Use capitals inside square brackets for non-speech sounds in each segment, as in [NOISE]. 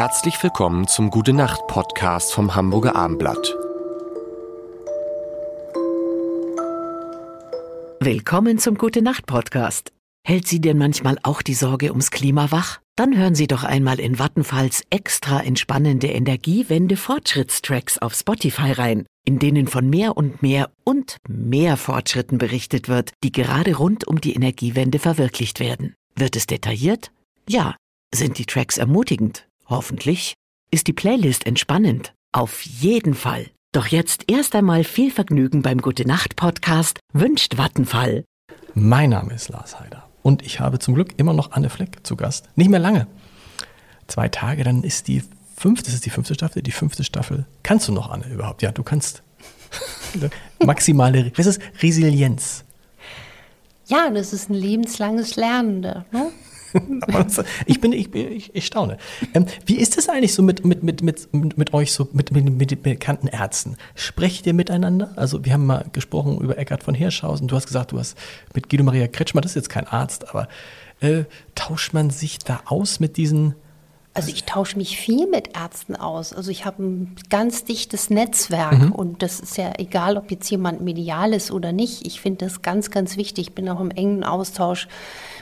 Herzlich willkommen zum Gute Nacht Podcast vom Hamburger Armblatt. Willkommen zum Gute Nacht Podcast. Hält Sie denn manchmal auch die Sorge ums Klima wach? Dann hören Sie doch einmal in Vattenfalls extra entspannende Energiewende Fortschrittstracks auf Spotify rein, in denen von mehr und mehr und mehr Fortschritten berichtet wird, die gerade rund um die Energiewende verwirklicht werden. Wird es detailliert? Ja. Sind die Tracks ermutigend? Hoffentlich. Ist die Playlist entspannend? Auf jeden Fall. Doch jetzt erst einmal viel Vergnügen beim Gute Nacht Podcast wünscht Vattenfall. Mein Name ist Lars Heider und ich habe zum Glück immer noch Anne Fleck zu Gast. Nicht mehr lange. Zwei Tage, dann ist die fünfte, das ist die fünfte Staffel, die fünfte Staffel. Kannst du noch, Anne, überhaupt? Ja, du kannst. [LAUGHS] Maximale, was ist Resilienz? Ja, das ist ein lebenslanges Lernen. Ne? Ich bin, ich, ich, ich staune. Ähm, wie ist es eigentlich so mit, mit, mit, mit, mit euch, so mit, mit, mit den bekannten Ärzten? Sprecht ihr miteinander? Also, wir haben mal gesprochen über Eckhard von Hirschhausen. Du hast gesagt, du hast mit Guido Maria Kretschmer, das ist jetzt kein Arzt, aber äh, tauscht man sich da aus mit diesen also ich tausche mich viel mit Ärzten aus. Also ich habe ein ganz dichtes Netzwerk mhm. und das ist ja egal, ob jetzt jemand medial ist oder nicht. Ich finde das ganz, ganz wichtig. Ich bin auch im engen Austausch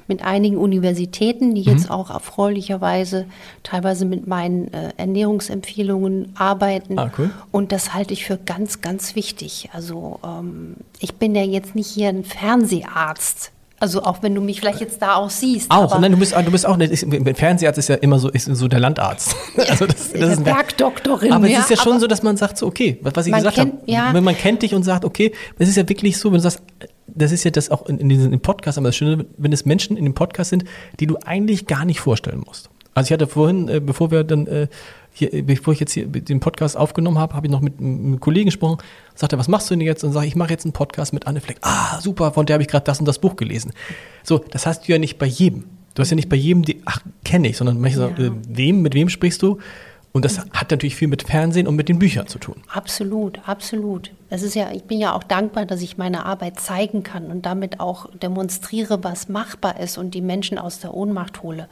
mit einigen Universitäten, die mhm. jetzt auch erfreulicherweise teilweise mit meinen äh, Ernährungsempfehlungen arbeiten. Ah, cool. Und das halte ich für ganz, ganz wichtig. Also ähm, ich bin ja jetzt nicht hier ein Fernseharzt also auch wenn du mich vielleicht jetzt da auch siehst. Auch, nein, du bist, du bist auch, ein Fernseharzt ist ja immer so, ist so der Landarzt. [LAUGHS] also das, das ist Bergdoktorin. Aber es ist ja schon so, dass man sagt so, okay, was ich gesagt habe, ja. wenn man kennt dich und sagt, okay, es ist ja wirklich so, wenn du sagst, das ist ja das auch in, in diesem Podcast, aber das Schöne, wenn es Menschen in dem Podcast sind, die du eigentlich gar nicht vorstellen musst. Also ich hatte vorhin, äh, bevor wir dann äh, hier, bevor ich jetzt hier den Podcast aufgenommen habe, habe ich noch mit einem Kollegen gesprochen, sagte, was machst du denn jetzt? Und sage ich, mache jetzt einen Podcast mit Anne Fleck. Ah, super, von der habe ich gerade das und das Buch gelesen. So, das hast du ja nicht bei jedem. Du hast ja nicht bei jedem, die, ach, kenne ich, sondern manchmal ja. äh, wem, mit wem sprichst du? Und das hat natürlich viel mit Fernsehen und mit den Büchern zu tun. Absolut, absolut. Das ist ja, ich bin ja auch dankbar, dass ich meine Arbeit zeigen kann und damit auch demonstriere, was machbar ist und die Menschen aus der Ohnmacht hole.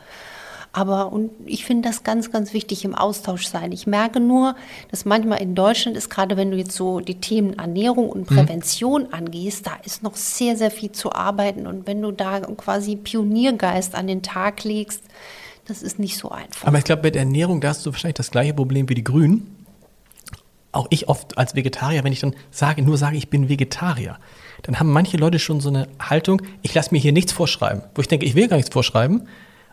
Aber und ich finde das ganz, ganz wichtig im Austausch sein. Ich merke nur, dass manchmal in Deutschland ist, gerade wenn du jetzt so die Themen Ernährung und mhm. Prävention mhm. angehst, da ist noch sehr, sehr viel zu arbeiten. Und wenn du da quasi Pioniergeist an den Tag legst, das ist nicht so einfach. Aber ich glaube, mit Ernährung, da hast du wahrscheinlich das gleiche Problem wie die Grünen. Auch ich oft als Vegetarier, wenn ich dann sage, nur sage, ich bin Vegetarier, dann haben manche Leute schon so eine Haltung, ich lasse mir hier nichts vorschreiben. Wo ich denke, ich will gar nichts vorschreiben,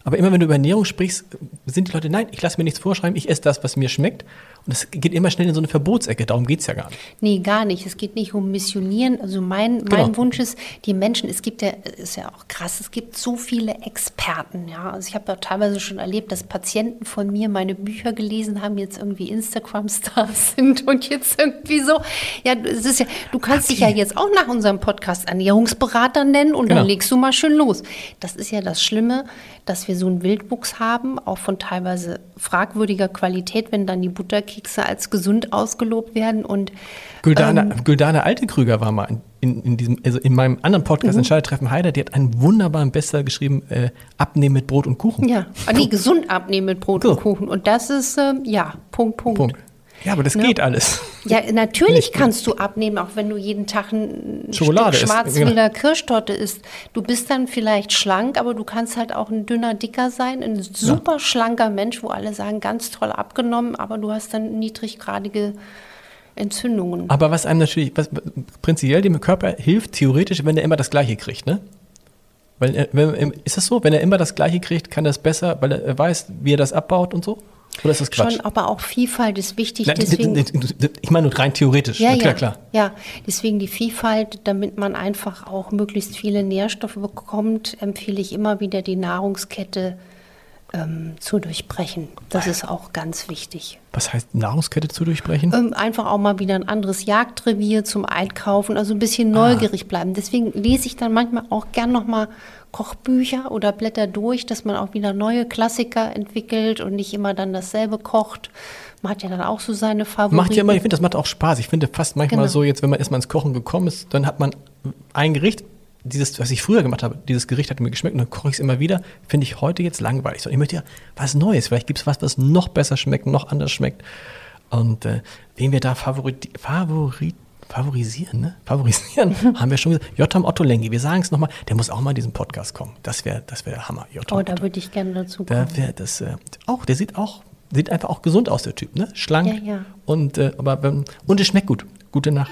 aber immer wenn du über Ernährung sprichst, sind die Leute, nein, ich lasse mir nichts vorschreiben, ich esse das, was mir schmeckt. Und es geht immer schnell in so eine Verbotsecke, darum geht es ja gar nicht. Nee, gar nicht. Es geht nicht um Missionieren. Also mein, mein genau. Wunsch ist, die Menschen, es gibt ja, ist ja auch krass, es gibt so viele Experten. Ja? Also ich habe ja teilweise schon erlebt, dass Patienten von mir meine Bücher gelesen haben, jetzt irgendwie Instagram-Stars [LAUGHS] sind und jetzt irgendwie so. Ja, es ist ja, du kannst dich ja jetzt auch nach unserem Podcast Ernährungsberater nennen und genau. dann legst du mal schön los. Das ist ja das Schlimme, dass wir so einen Wildwuchs haben, auch von teilweise fragwürdiger Qualität, wenn dann die Butterkekse als gesund ausgelobt werden. Und Güldane, ähm, Güldane Altekrüger war mal in, in, diesem, also in meinem anderen Podcast, mhm. Entscheidertreffen Heider, die hat einen wunderbaren Bestseller geschrieben, äh, Abnehmen mit Brot und Kuchen. Ja, ah, nee, gesund abnehmen mit Brot so. und Kuchen. Und das ist, äh, ja, Punkt, Punkt. Punkt. Ja, aber das ne? geht alles. Ja, [LAUGHS] natürlich kannst du abnehmen, auch wenn du jeden Tag ein Schokolade Stück Schwarzwälder genau. Kirschtorte isst. Du bist dann vielleicht schlank, aber du kannst halt auch ein dünner, dicker sein, ein super ja. schlanker Mensch, wo alle sagen, ganz toll abgenommen, aber du hast dann niedriggradige Entzündungen. Aber was einem natürlich, was prinzipiell dem Körper hilft, theoretisch, wenn er immer das Gleiche kriegt, ne? Weil, wenn, ist das so? Wenn er immer das Gleiche kriegt, kann er es besser, weil er weiß, wie er das abbaut und so? Oder ist das Quatsch? Schon, aber auch Vielfalt ist wichtig. deswegen, ich meine rein theoretisch. Ja, ja, klar. Ja, deswegen die Vielfalt, damit man einfach auch möglichst viele Nährstoffe bekommt, empfehle ich immer wieder die Nahrungskette ähm, zu durchbrechen. Das ist auch ganz wichtig. Was heißt Nahrungskette zu durchbrechen? Ähm, einfach auch mal wieder ein anderes Jagdrevier zum Einkaufen, also ein bisschen ah. neugierig ah. bleiben. Deswegen lese ich dann manchmal auch gern noch mal Kochbücher oder blätter durch, dass man auch wieder neue Klassiker entwickelt und nicht immer dann dasselbe kocht. Man hat ja dann auch so seine Favoriten. Macht ja immer, ich finde, das macht auch Spaß. Ich finde fast manchmal genau. so, jetzt, wenn man erstmal ins Kochen gekommen ist, dann hat man ein Gericht, dieses, was ich früher gemacht habe, dieses Gericht hat mir geschmeckt und dann koche ich es immer wieder, finde ich heute jetzt langweilig. So, ich möchte ja was Neues. Vielleicht gibt es was, was noch besser schmeckt, noch anders schmeckt. Und äh, wen wir da favorit, favorit, favorisieren, ne? [LAUGHS] Favorisieren, haben wir schon gesagt. Jotam Otto Lengi, wir sagen es nochmal, der muss auch mal in diesen Podcast kommen. Das wäre das wär der Hammer. Jotam oh, da würde ich gerne dazu kommen. Da wär das, äh, auch, der sieht auch, sieht einfach auch gesund aus, der Typ, ne? Schlank. Ja, ja. Und, äh, aber, und es schmeckt gut. Gute Nacht.